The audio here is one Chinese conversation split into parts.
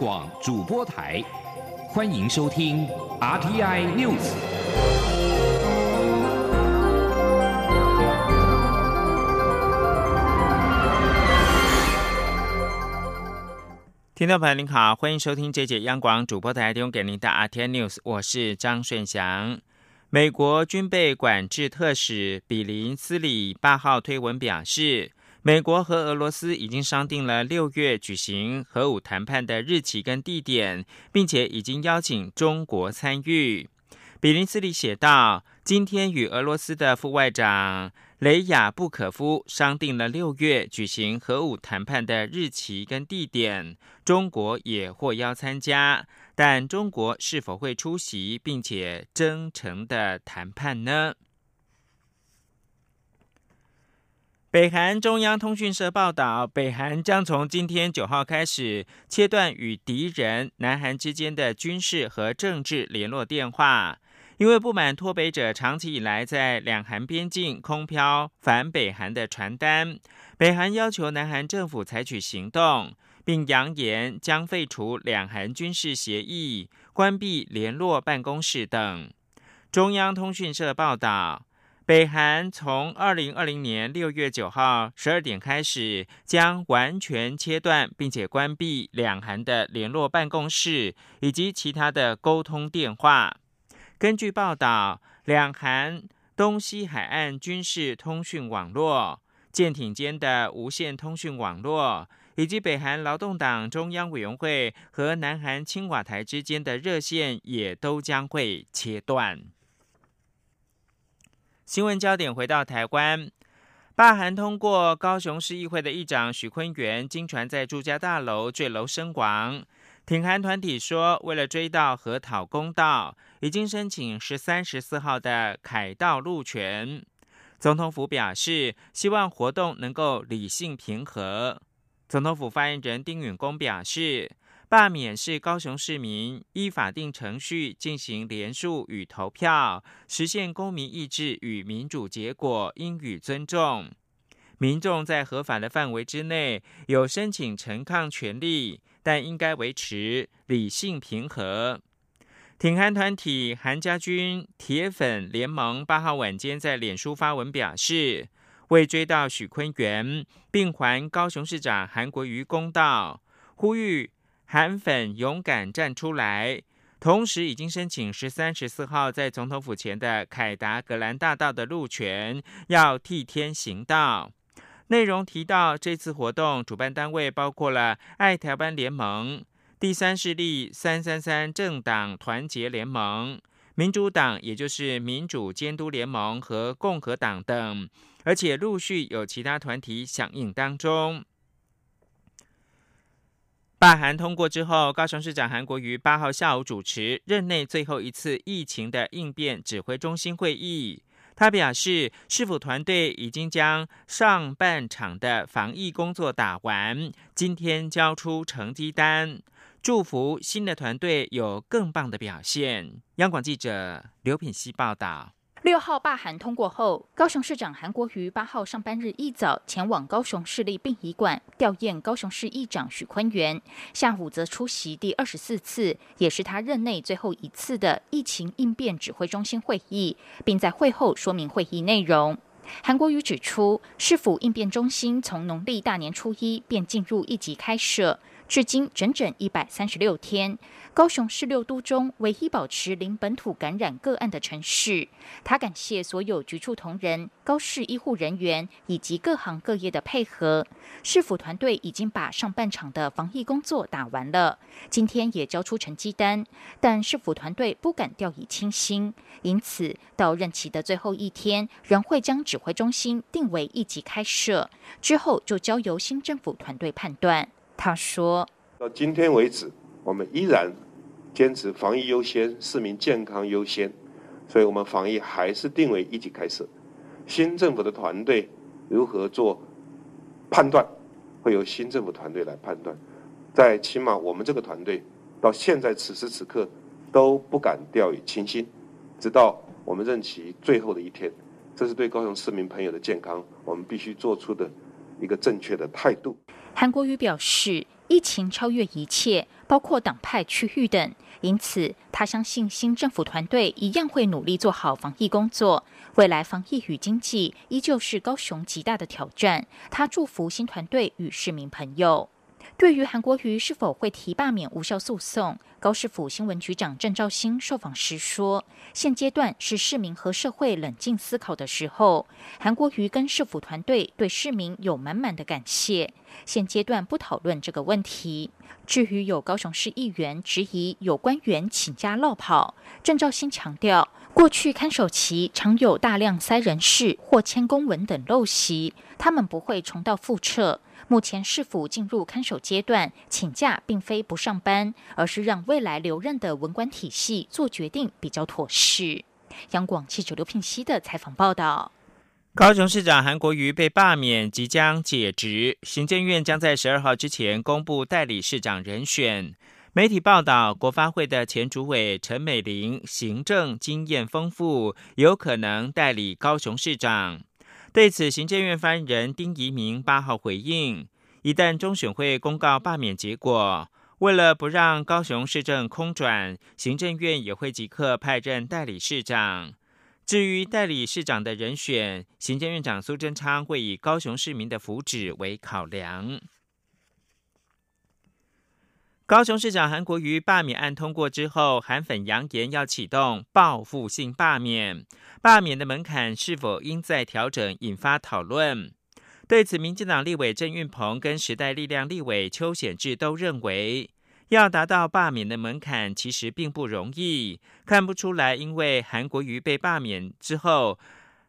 广主播台，欢迎收听 RTI News。听众朋友您好，欢迎收听这节央广主播台提供给您的 RTI News，我是张顺祥。美国军备管制特使比林斯里八号推文表示，美国和俄罗斯已经商定了六月举行核武谈判的日期跟地点，并且已经邀请中国参与。比林斯里写道：“今天与俄罗斯的副外长。”雷亚布可夫商定了六月举行核武谈判的日期跟地点，中国也获邀参加，但中国是否会出席并且真诚的谈判呢？北韩中央通讯社报道，北韩将从今天九号开始切断与敌人南韩之间的军事和政治联络电话。因为不满脱北者长期以来在两韩边境空飘反北韩的传单，北韩要求南韩政府采取行动，并扬言将废除两韩军事协议、关闭联络办公室等。中央通讯社报道，北韩从二零二零年六月九号十二点开始，将完全切断并且关闭两韩的联络办公室以及其他的沟通电话。根据报道，两韩东西海岸军事通讯网络、舰艇间的无线通讯网络，以及北韩劳动党中央委员会和南韩青瓦台之间的热线，也都将会切断。新闻焦点回到台湾，罢韩通过高雄市议会的议长许坤元，经传在住家大楼坠楼身亡。挺韩团体说，为了追悼和讨公道，已经申请十三、十四号的凯道路权。总统府表示，希望活动能够理性平和。总统府发言人丁允恭表示，罢免是高雄市民依法定程序进行联署与投票，实现公民意志与民主结果，应予尊重。民众在合法的范围之内有申请陈抗权利。但应该维持理性平和。挺韩团体韩家军铁粉联盟八号晚间在脸书发文表示，为追悼许坤元，并还高雄市长韩国瑜公道，呼吁韩粉勇敢站出来。同时，已经申请十三、十四号在总统府前的凯达格兰大道的路权，要替天行道。内容提到，这次活动主办单位包括了爱台湾联盟、第三势力三三三政党团结联盟、民主党，也就是民主监督联盟和共和党等，而且陆续有其他团体响应当中。罢韩通过之后，高雄市长韩国瑜八号下午主持任内最后一次疫情的应变指挥中心会议。他表示，市府团队已经将上半场的防疫工作打完，今天交出成绩单，祝福新的团队有更棒的表现。央广记者刘品希报道。六号罢韩通过后，高雄市长韩国瑜八号上班日一早前往高雄市立殡仪馆吊唁高雄市议长许坤元，下午则出席第二十四次，也是他任内最后一次的疫情应变指挥中心会议，并在会后说明会议内容。韩国瑜指出，市府应变中心从农历大年初一便进入一级开设。至今整整一百三十六天，高雄是六都中唯一保持零本土感染个案的城市。他感谢所有局处同仁、高市医护人员以及各行各业的配合。市府团队已经把上半场的防疫工作打完了，今天也交出成绩单。但市府团队不敢掉以轻心，因此到任期的最后一天，仍会将指挥中心定为一级开设，之后就交由新政府团队判断。他说：“到今天为止，我们依然坚持防疫优先、市民健康优先，所以我们防疫还是定为一级开设。新政府的团队如何做判断，会由新政府团队来判断。在起码我们这个团队到现在此时此刻都不敢掉以轻心，直到我们任期最后的一天，这是对高雄市民朋友的健康，我们必须做出的一个正确的态度。”韩国瑜表示，疫情超越一切，包括党派、区域等。因此，他相信新政府团队一样会努力做好防疫工作。未来防疫与经济依旧是高雄极大的挑战。他祝福新团队与市民朋友。对于韩国瑜是否会提罢免无效诉讼，高市府新闻局长郑兆兴受访时说：“现阶段是市民和社会冷静思考的时候。韩国瑜跟市府团队对市民有满满的感谢。现阶段不讨论这个问题。至于有高雄市议员质疑有官员请假落跑，郑兆兴强调，过去看守期常有大量塞人事或签公文等陋习，他们不会重蹈覆辙。”目前是否进入看守阶段，请假并非不上班，而是让未来留任的文官体系做决定比较妥适。央广记者刘聘熙的采访报道：高雄市长韩国瑜被罢免，即将解职，行政院将在十二号之前公布代理市长人选。媒体报道，国发会的前主委陈美玲行政经验丰富，有可能代理高雄市长。对此，行政院发言人丁仪明八号回应：一旦中选会公告罢免结果，为了不让高雄市政空转，行政院也会即刻派任代理市长。至于代理市长的人选，行政院长苏贞昌会以高雄市民的福祉为考量。高雄市长韩国瑜罢免案通过之后，韩粉扬言要启动报复性罢免，罢免的门槛是否应再调整，引发讨论。对此，民进党立委郑运鹏跟时代力量立委邱显志都认为，要达到罢免的门槛其实并不容易，看不出来，因为韩国瑜被罢免之后，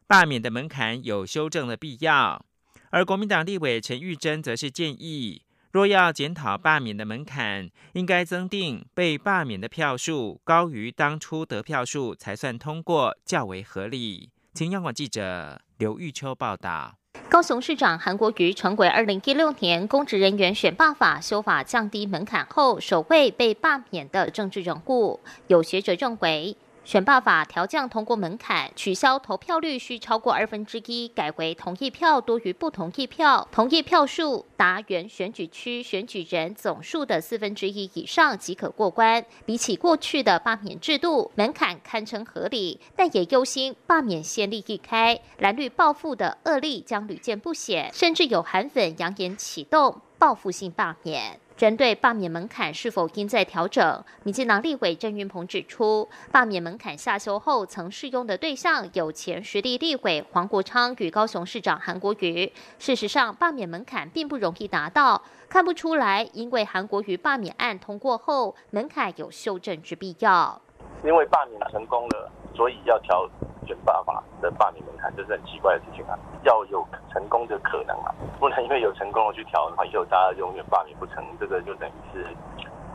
罢免的门槛有修正的必要。而国民党立委陈玉珍则是建议。若要检讨罢免的门槛，应该增定被罢免的票数高于当初得票数才算通过，较为合理。请央广记者刘玉秋报道。高雄市长韩国瑜成为二零一六年公职人员选罢法修法降低门槛后首位被罢免的政治人物。有学者认为。选罢法调降通过门槛，取消投票率需超过二分之一，改为同意票多于不同意票，同意票数达原选举区选举人总数的四分之一以上即可过关。比起过去的罢免制度，门槛堪称合理，但也忧心罢免先例一开，蓝绿报复的恶例将屡见不鲜，甚至有韩粉扬言启动报复性罢免。针对罢免门槛是否应再调整，民进党立委郑云鹏指出，罢免门槛下修后曾适用的对象有前实力立委黄国昌与高雄市长韩国瑜。事实上，罢免门槛并不容易达到，看不出来，因为韩国瑜罢免案通过后，门槛有修正之必要。因为罢免成功了，所以要调。选爸爸的罢免门槛，这是很奇怪的事情啊！要有成功的可能啊，不能因为有成功的去调的话，以后大家永远罢免不成，这个就等于是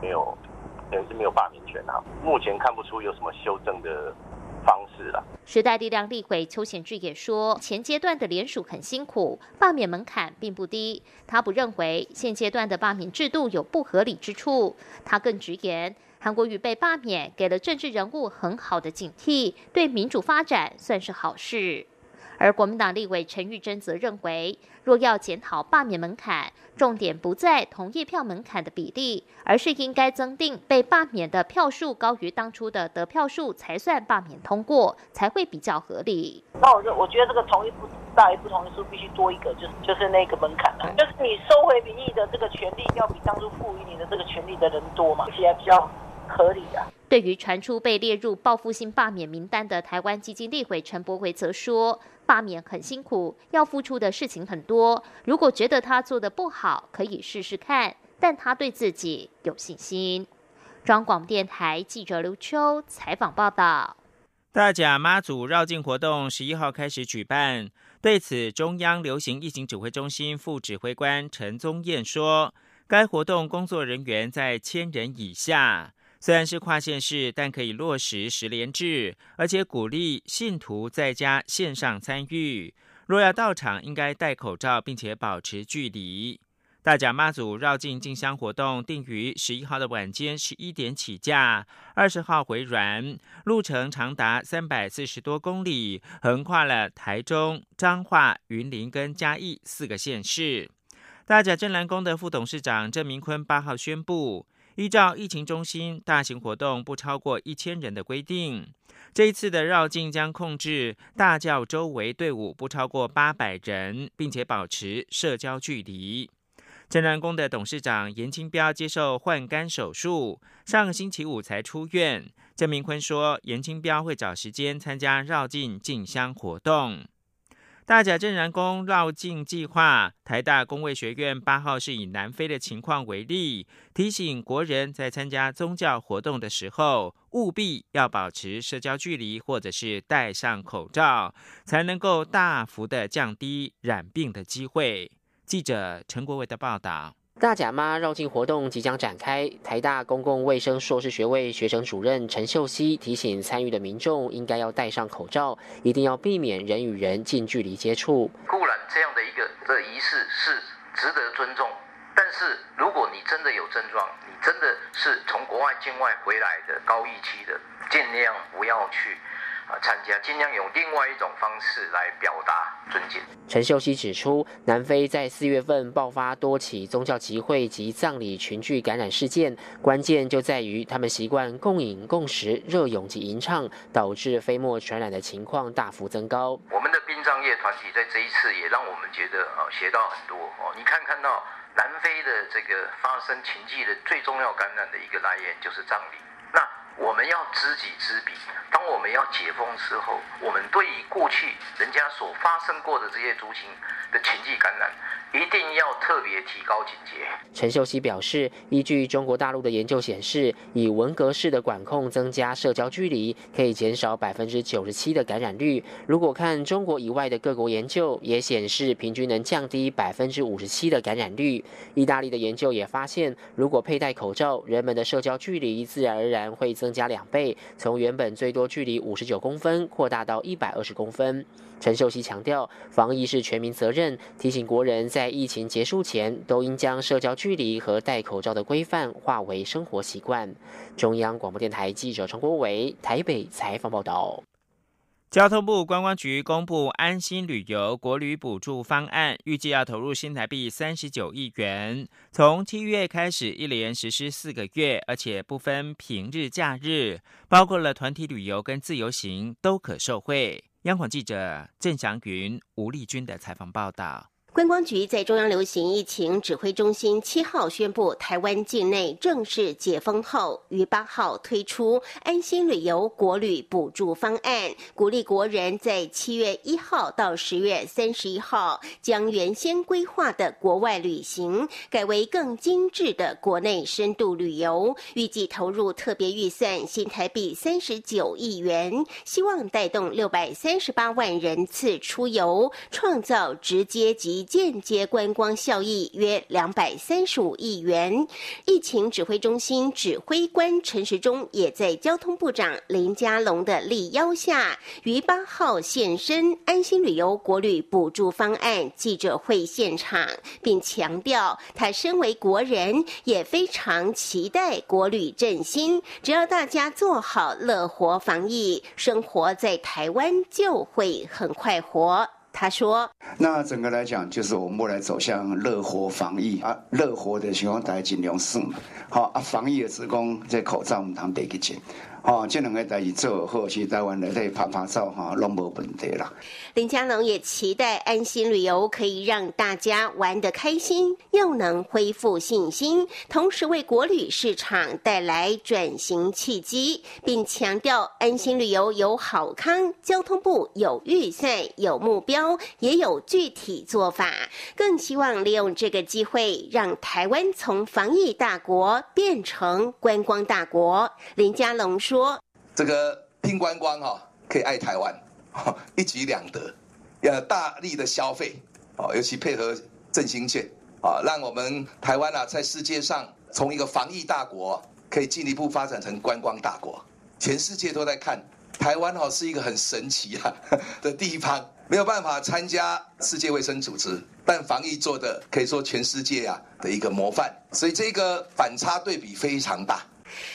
没有，等于是没有罢免权啊。目前看不出有什么修正的方式了。时代力量立委邱显志也说，前阶段的联署很辛苦，罢免门槛并不低。他不认为现阶段的罢免制度有不合理之处，他更直言。韩国瑜被罢免，给了政治人物很好的警惕，对民主发展算是好事。而国民党立委陈玉珍则认为，若要检讨罢免门槛，重点不在同意票门槛的比例，而是应该增定被罢免的票数高于当初的得票数才算罢免通过，才会比较合理。那我就我觉得这个同意不大于不同意数必须多一个，就是就是那个门槛了，就是你收回民意的这个权利要比当初赋予你的这个权利的人多嘛，起来比较。合理的。对于传出被列入报复性罢免名单的台湾基金立委陈柏维则说：“罢免很辛苦，要付出的事情很多。如果觉得他做的不好，可以试试看，但他对自己有信心。”中广电台记者刘秋采访报道。大甲妈祖绕境活动十一号开始举办，对此，中央流行疫情指挥中心副指挥官陈宗彦说：“该活动工作人员在千人以下。”虽然是跨县市，但可以落实十连制，而且鼓励信徒在家线上参与。若要到场，应该戴口罩，并且保持距离。大甲妈祖绕境进香活动定于十一号的晚间十一点起驾，二十号回銮，路程长达三百四十多公里，横跨了台中、彰化、云林跟嘉义四个县市。大甲镇澜宫的副董事长郑明坤八号宣布，依照疫情中心大型活动不超过一千人的规定，这一次的绕境将控制大教周围队伍不超过八百人，并且保持社交距离。镇澜宫的董事长严清标接受换肝手术，上个星期五才出院。郑明坤说，严清标会找时间参加绕境进香活动。大甲镇然宫绕境计划，台大工卫学院八号是以南非的情况为例，提醒国人在参加宗教活动的时候，务必要保持社交距离，或者是戴上口罩，才能够大幅的降低染病的机会。记者陈国伟的报道。大甲妈绕境活动即将展开，台大公共卫生硕士学位学生主任陈秀熙提醒参与的民众，应该要戴上口罩，一定要避免人与人近距离接触。固然这样的一个的仪式是值得尊重，但是如果你真的有症状，你真的是从国外境外回来的高疫期的，尽量不要去。啊，参加尽量用另外一种方式来表达尊敬。陈秀熙指出，南非在四月份爆发多起宗教集会及葬礼群聚感染事件，关键就在于他们习惯共饮共食、热涌及吟唱，导致飞沫传染的情况大幅增高。我们的殡葬业团体在这一次也让我们觉得啊，学到很多哦。你看看到南非的这个发生情迹的最重要感染的一个来源就是葬礼，那。我们要知己知彼。当我们要解封之后，我们对于过去人家所发生过的这些族群的情迹感染，一定要特别提高警戒。陈秀熙表示，依据中国大陆的研究显示，以文革式的管控增加社交距离，可以减少百分之九十七的感染率。如果看中国以外的各国研究，也显示平均能降低百分之五十七的感染率。意大利的研究也发现，如果佩戴口罩，人们的社交距离自然而然会增。增加两倍，从原本最多距离五十九公分扩大到一百二十公分。陈秀熙强调，防疫是全民责任，提醒国人在疫情结束前都应将社交距离和戴口罩的规范化为生活习惯。中央广播电台记者陈国伟台北采访报道。交通部观光局公布安心旅游国旅补助方案，预计要投入新台币三十九亿元，从七月开始一连实施四个月，而且不分平日假日，包括了团体旅游跟自由行都可受惠。央广记者郑祥云、吴丽君的采访报道。观光局在中央流行疫情指挥中心七号宣布，台湾境内正式解封后，于八号推出安心旅游国旅补助方案，鼓励国人在七月一号到十月三十一号，将原先规划的国外旅行改为更精致的国内深度旅游。预计投入特别预算新台币三十九亿元，希望带动六百三十八万人次出游，创造直接及间接观光效益约两百三十五亿元。疫情指挥中心指挥官陈时中也在交通部长林佳龙的力邀下，于八号现身安心旅游国旅补助方案记者会现场，并强调他身为国人也非常期待国旅振兴。只要大家做好乐活防疫，生活在台湾就会很快活。他说：“那整个来讲，就是我们未来走向乐活防疫啊，乐活的情况大概尽量试嘛。好啊，防疫的职工在口罩我们谈得个钱。”哦，这两个代志做好，去台湾来在拍拍照哈，拢无问题啦。林佳龙也期待安心旅游可以让大家玩得开心，又能恢复信心，同时为国旅市场带来转型契机，并强调安心旅游有好康，交通部有预算、有目标，也有具体做法，更希望利用这个机会，让台湾从防疫大国变成观光大国。林佳龙说。说这个拼观光哈，可以爱台湾，一举两得，要大力的消费哦，尤其配合振兴券啊，让我们台湾啊在世界上从一个防疫大国，可以进一步发展成观光大国。全世界都在看台湾哈是一个很神奇啊的地方，没有办法参加世界卫生组织，但防疫做的可以说全世界啊的一个模范，所以这个反差对比非常大。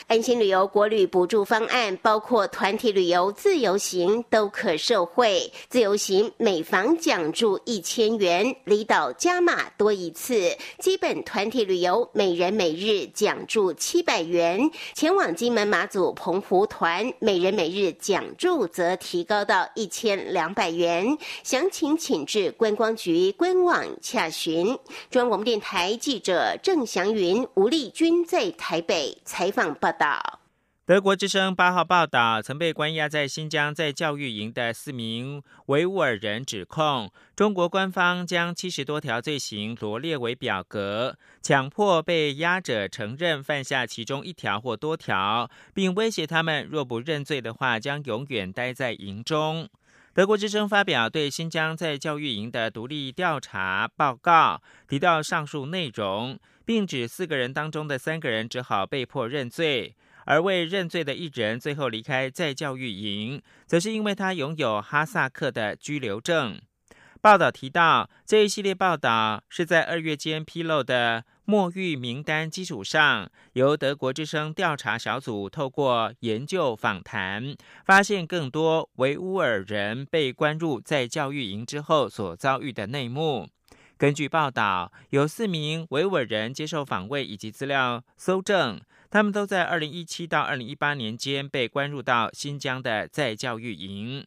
安心旅游国旅补助方案包括团体旅游、自由行都可受惠。自由行每房奖助一千元，离岛加码多一次。基本团体旅游每人每日奖助七百元，前往金门、马祖、澎湖团每人每日奖助则提高到一千两百元。详情请至观光局官网洽询。中央广播电台记者郑祥云、吴丽君在台北采访。报道：德国之声八号报道，曾被关押在新疆在教育营的四名维吾尔人指控，中国官方将七十多条罪行罗列为表格，强迫被押者承认犯下其中一条或多条，并威胁他们若不认罪的话，将永远待在营中。德国之声发表对新疆在教育营的独立调查报告，提到上述内容。并指四个人当中的三个人只好被迫认罪，而未认罪的一人最后离开在教育营，则是因为他拥有哈萨克的居留证。报道提到，这一系列报道是在二月间披露的墨玉名单基础上，由德国之声调查小组透过研究访谈，发现更多维吾尔人被关入在教育营之后所遭遇的内幕。根据报道，有四名维吾尔人接受访问以及资料搜证，他们都在二零一七到二零一八年间被关入到新疆的在教育营。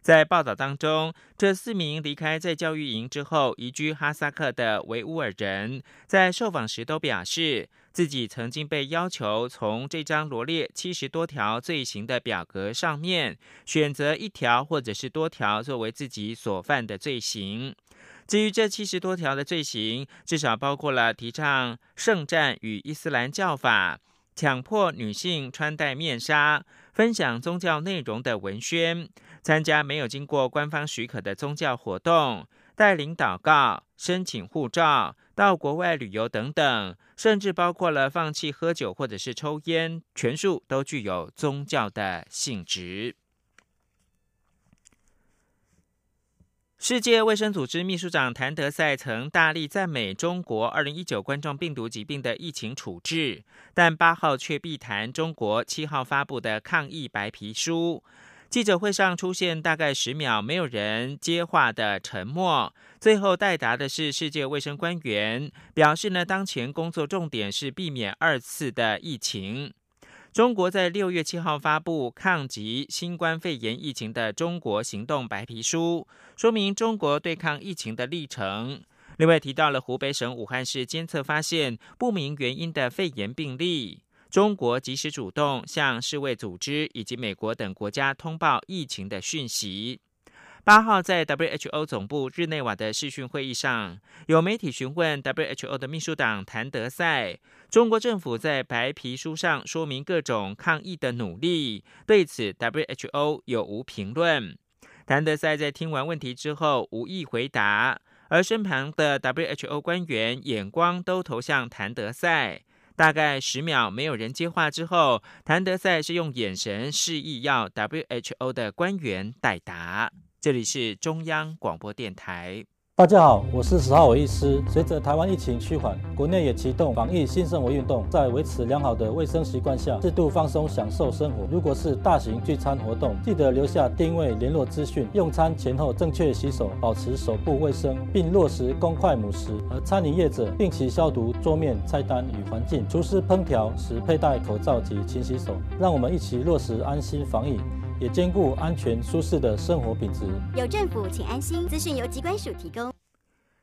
在报道当中，这四名离开在教育营之后移居哈萨克的维吾尔人，在受访时都表示，自己曾经被要求从这张罗列七十多条罪行的表格上面选择一条或者是多条作为自己所犯的罪行。至于这七十多条的罪行，至少包括了提倡圣战与伊斯兰教法、强迫女性穿戴面纱、分享宗教内容的文宣、参加没有经过官方许可的宗教活动、带领祷告、申请护照、到国外旅游等等，甚至包括了放弃喝酒或者是抽烟，全数都具有宗教的性质。世界卫生组织秘书长谭德赛曾大力赞美中国二零一九冠状病毒疾病的疫情处置，但八号却避谈中国七号发布的抗疫白皮书。记者会上出现大概十秒没有人接话的沉默，最后代答的是世界卫生官员，表示呢，当前工作重点是避免二次的疫情。中国在六月七号发布抗击新冠肺炎疫情的中国行动白皮书，说明中国对抗疫情的历程。另外提到了湖北省武汉市监测发现不明原因的肺炎病例，中国及时主动向世卫组织以及美国等国家通报疫情的讯息。八号在 WHO 总部日内瓦的视讯会议上，有媒体询问 WHO 的秘书长谭德赛，中国政府在白皮书上说明各种抗疫的努力，对此 WHO 有无评论？谭德赛在听完问题之后无意回答，而身旁的 WHO 官员眼光都投向谭德赛，大概十秒没有人接话之后，谭德赛是用眼神示意要 WHO 的官员代答。这里是中央广播电台。大家好，我是十号伟医师。随着台湾疫情趋缓，国内也启动防疫新生活运动，在维持良好的卫生习惯下，适度放松享受生活。如果是大型聚餐活动，记得留下定位联络资讯。用餐前后正确洗手，保持手部卫生，并落实公筷母食。而餐饮业者定期消毒桌面、菜单与环境。厨师烹调时佩戴口罩及勤洗手。让我们一起落实安心防疫。也兼顾安全舒适的生活品质。有政府，请安心。资讯由机关署提供。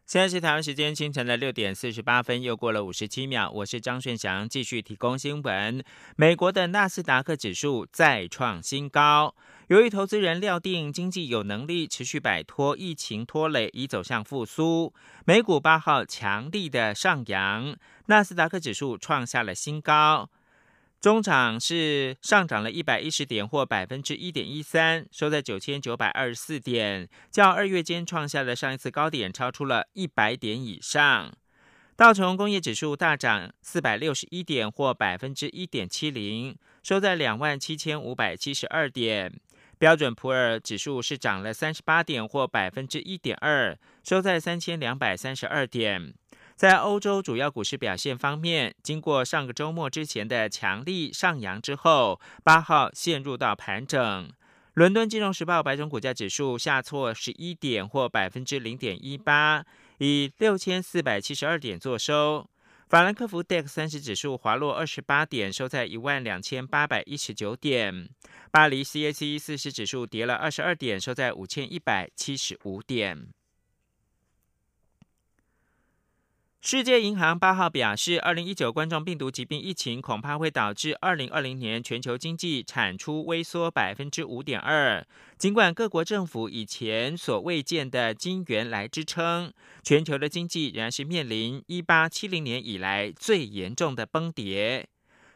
现在是台湾时间清晨的六点四十八分，又过了五十七秒。我是张顺祥，继续提供新闻。美国的纳斯达克指数再创新高，由于投资人料定经济有能力持续摆脱疫情拖累，已走向复苏。美股八号强力的上扬，纳斯达克指数创下了新高。中场是上涨了一百一十点，或百分之一点一三，收在九千九百二十四点，较二月间创下的上一次高点超出了一百点以上。道琼工业指数大涨四百六十一点，或百分之一点七零，收在两万七千五百七十二点。标准普尔指数是涨了三十八点，或百分之一点二，收在三千两百三十二点。在欧洲主要股市表现方面，经过上个周末之前的强力上扬之后，八号陷入到盘整。伦敦金融时报白种股价指数下挫十一点，或百分之零点一八，以六千四百七十二点作收。法兰克福 DAX 三十指数滑落二十八点，收在一万两千八百一十九点。巴黎 CAC 四十指数跌了二十二点，收在五千一百七十五点。世界银行八号表示，二零一九冠状病毒疾病疫情恐怕会导致二零二零年全球经济产出微缩百分之五点二。尽管各国政府以前所未见的金元来支撑，全球的经济仍然是面临一八七零年以来最严重的崩跌。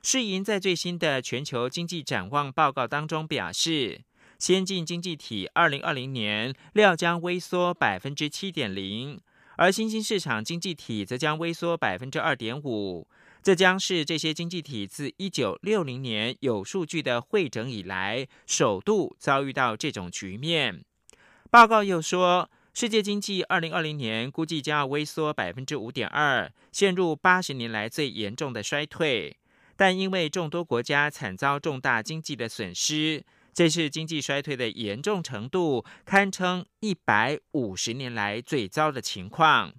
世银在最新的全球经济展望报告当中表示，先进经济体二零二零年料将微缩百分之七点零。而新兴市场经济体则将微缩百分之二点五，这将是这些经济体自一九六零年有数据的会诊以来首度遭遇到这种局面。报告又说，世界经济二零二零年估计将要微缩百分之五点二，陷入八十年来最严重的衰退。但因为众多国家惨遭重大经济的损失。这是经济衰退的严重程度，堪称一百五十年来最糟的情况。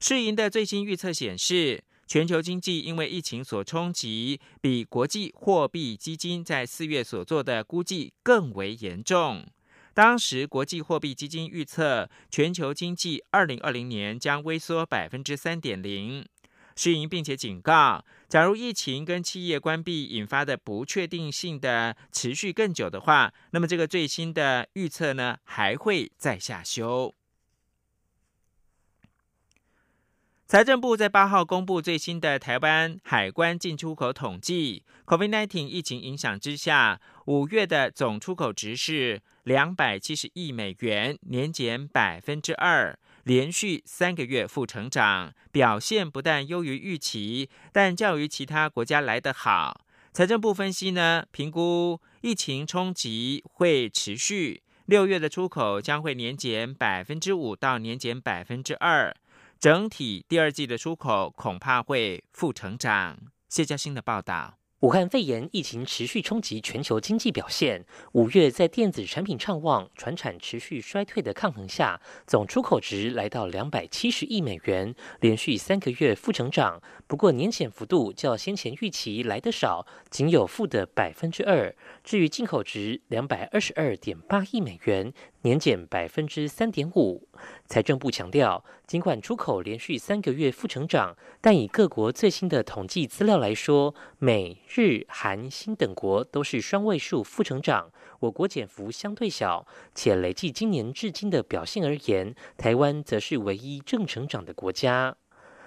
世银的最新预测显示，全球经济因为疫情所冲击，比国际货币基金在四月所做的估计更为严重。当时，国际货币基金预测全球经济二零二零年将微缩百分之三点零。世银并且警告，假如疫情跟企业关闭引发的不确定性的持续更久的话，那么这个最新的预测呢还会再下修。财政部在八号公布最新的台湾海关进出口统计，COVID-19 疫情影响之下，五月的总出口值是两百七十亿美元，年减百分之二。连续三个月负成长，表现不但优于预期，但较于其他国家来得好。财政部分析呢，评估疫情冲击会持续，六月的出口将会年减百分之五到年减百分之二，整体第二季的出口恐怕会负成长。谢嘉欣的报道。武汉肺炎疫情持续冲击全球经济表现。五月在电子产品畅旺、船产持续衰退的抗衡下，总出口值来到两百七十亿美元，连续三个月负成长。不过年减幅度较先前预期来得少，仅有负的百分之二。至于进口值两百二十二点八亿美元。年减百分之三点五。财政部强调，尽管出口连续三个月负成长，但以各国最新的统计资料来说，美、日、韩、新等国都是双位数负成长，我国减幅相对小。且累计今年至今的表现而言，台湾则是唯一正成长的国家。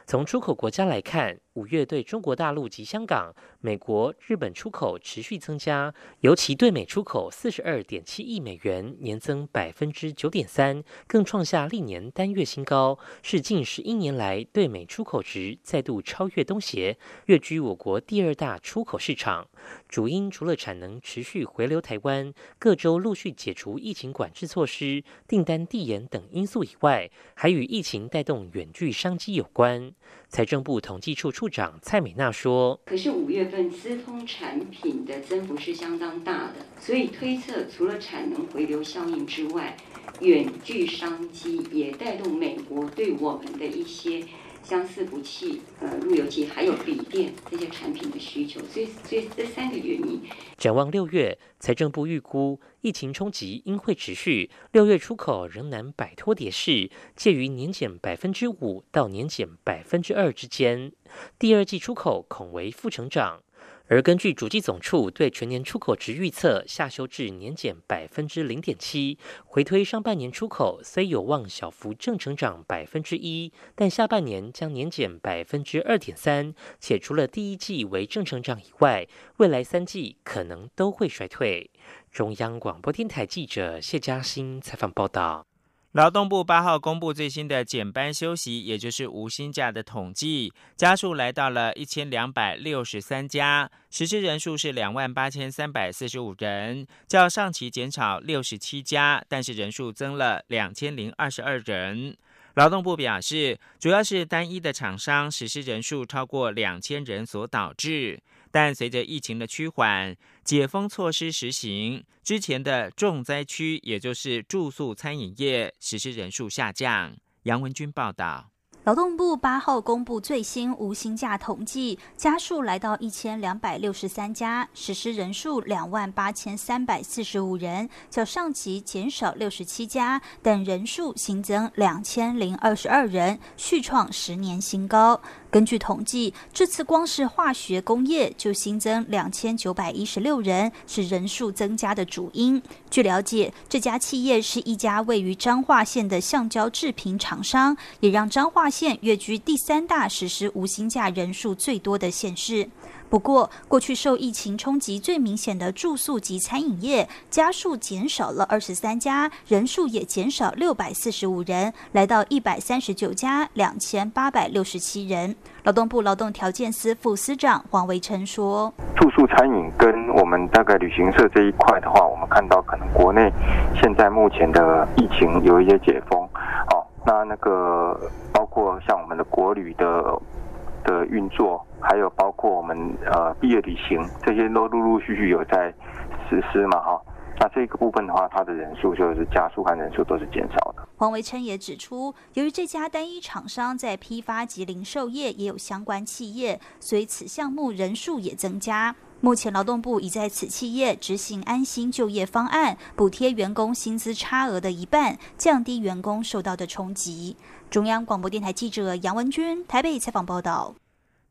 从出口国家来看，五月对中国大陆及香港、美国、日本出口持续增加，尤其对美出口四十二点七亿美元，年增百分之九点三，更创下历年单月新高，是近十一年来对美出口值再度超越东协，跃居我国第二大出口市场。主因除了产能持续回流台湾，各州陆续解除疫情管制措施、订单递延等因素以外，还与疫情带动远距商机有关。财政部统计处处长蔡美娜说：“可是五月份资通产品的增幅是相当大的，所以推测除了产能回流效应之外，远距商机也带动美国对我们的一些。”相似不弃、呃路由器还有笔电这些产品的需求，所以所以这三个原因。展望六月，财政部预估疫情冲击应会持续，六月出口仍难摆脱跌势，介于年减百分之五到年减百分之二之间。第二季出口恐为负成长。而根据主计总处对全年出口值预测下修至年减百分之零点七，回推上半年出口虽有望小幅正成长百分之一，但下半年将年减百分之二点三，且除了第一季为正成长以外，未来三季可能都会衰退。中央广播电台记者谢嘉欣采访报道。劳动部八号公布最新的减班休息，也就是无薪假的统计，家数来到了一千两百六十三家，实施人数是两万八千三百四十五人，较上期减少六十七家，但是人数增了两千零二十二人。劳动部表示，主要是单一的厂商实施人数超过两千人所导致。但随着疫情的趋缓，解封措施实行，之前的重灾区，也就是住宿餐饮业，实施人数下降。杨文军报道。劳动部八号公布最新无薪假统计，家数来到一千两百六十三家，实施人数两万八千三百四十五人，较上期减少六十七家，但人数新增两千零二十二人，续创十年新高。根据统计，这次光是化学工业就新增两千九百一十六人，是人数增加的主因。据了解，这家企业是一家位于彰化县的橡胶制品厂商，也让彰化县跃居第三大实施无薪假人数最多的县市。不过，过去受疫情冲击最明显的住宿及餐饮业，家数减少了二十三家，人数也减少六百四十五人，来到一百三十九家，两千八百六十七人。劳动部劳动条件司副司长黄维琛说：“住宿餐饮跟我们大概旅行社这一块的话，我们看到可能国内现在目前的疫情有一些解封，哦，那那个括像我们的国旅的。”的运作，还有包括我们呃毕业旅行这些都陆陆续续有在实施嘛哈，那这个部分的话，它的人数就是加速和人数都是减少的。黄维琛也指出，由于这家单一厂商在批发及零售业也有相关企业，所以此项目人数也增加。目前劳动部已在此企业执行安心就业方案，补贴员工薪资差额的一半，降低员工受到的冲击。中央广播电台记者杨文君台北采访报道。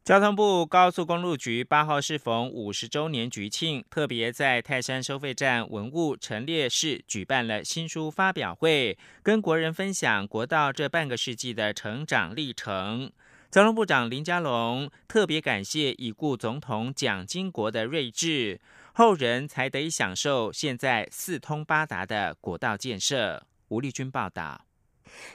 交通部高速公路局八号适逢五十周年局庆，特别在泰山收费站文物陈列室举办了新书发表会，跟国人分享国道这半个世纪的成长历程。交通部长林佳龙特别感谢已故总统蒋经国的睿智，后人才得以享受现在四通八达的国道建设。吴立军报道。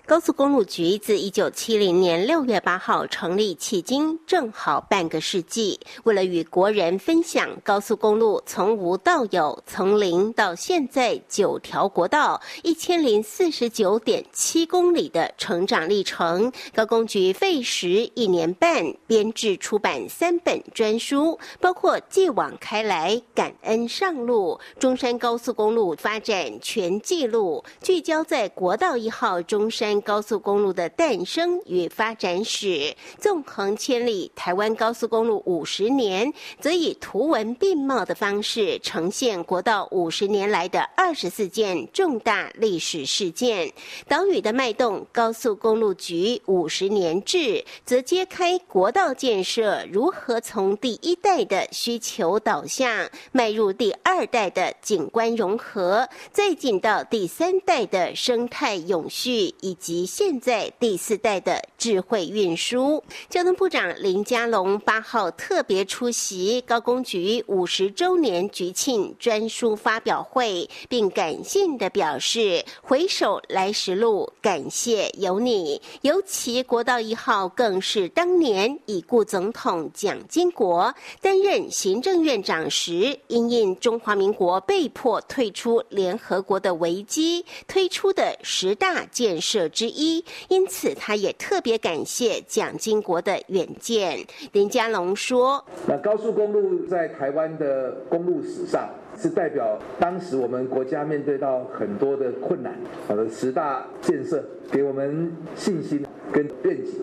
高速公路局自一九七零年六月八号成立，迄今正好半个世纪。为了与国人分享高速公路从无到有、从零到现在九条国道、一千零四十九点七公里的成长历程，高工局费时一年半编制出版三本专书，包括《继往开来》《感恩上路》《中山高速公路发展全记录》，聚焦在国道一号中。中山高速公路的诞生与发展史，纵横千里；台湾高速公路五十年，则以图文并茂的方式呈现国道五十年来的二十四件重大历史事件。岛屿的脉动，高速公路局五十年志，则揭开国道建设如何从第一代的需求导向，迈入第二代的景观融合，再进到第三代的生态永续。以及现在第四代的智慧运输，交通部长林佳龙八号特别出席高工局五十周年局庆专书发表会，并感性的表示：“回首来时路，感谢有你。尤其国道一号，更是当年已故总统蒋经国担任行政院长时，因应中华民国被迫退出联合国的危机，推出的十大建设。”者之一，因此他也特别感谢蒋经国的远见。林佳龙说：“那高速公路在台湾的公路史上，是代表当时我们国家面对到很多的困难，好的十大建设给我们信心跟愿景。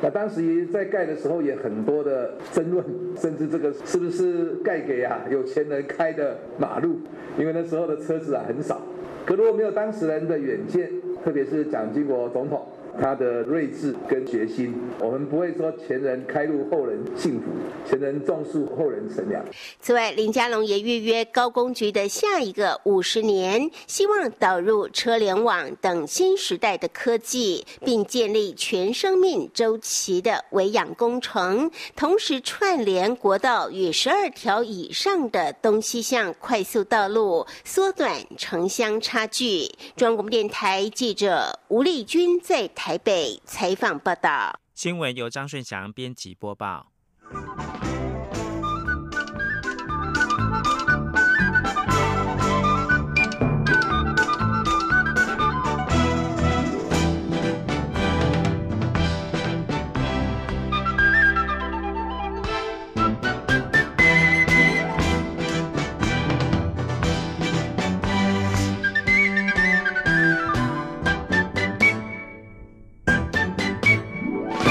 那当时在盖的时候也很多的争论，甚至这个是不是盖给啊有钱人开的马路？因为那时候的车子啊很少。可如果没有当事人的远见。”特别是蒋经国总统。他的睿智跟决心，我们不会说前人开路后人幸福，前人种树后人乘凉。此外，林佳龙也预约高工局的下一个五十年，希望导入车联网等新时代的科技，并建立全生命周期的维养工程，同时串联国道与十二条以上的东西向快速道路，缩短城乡差距。中央广播电台记者吴丽君在台。台北采访报道。新闻由张顺祥编辑播报。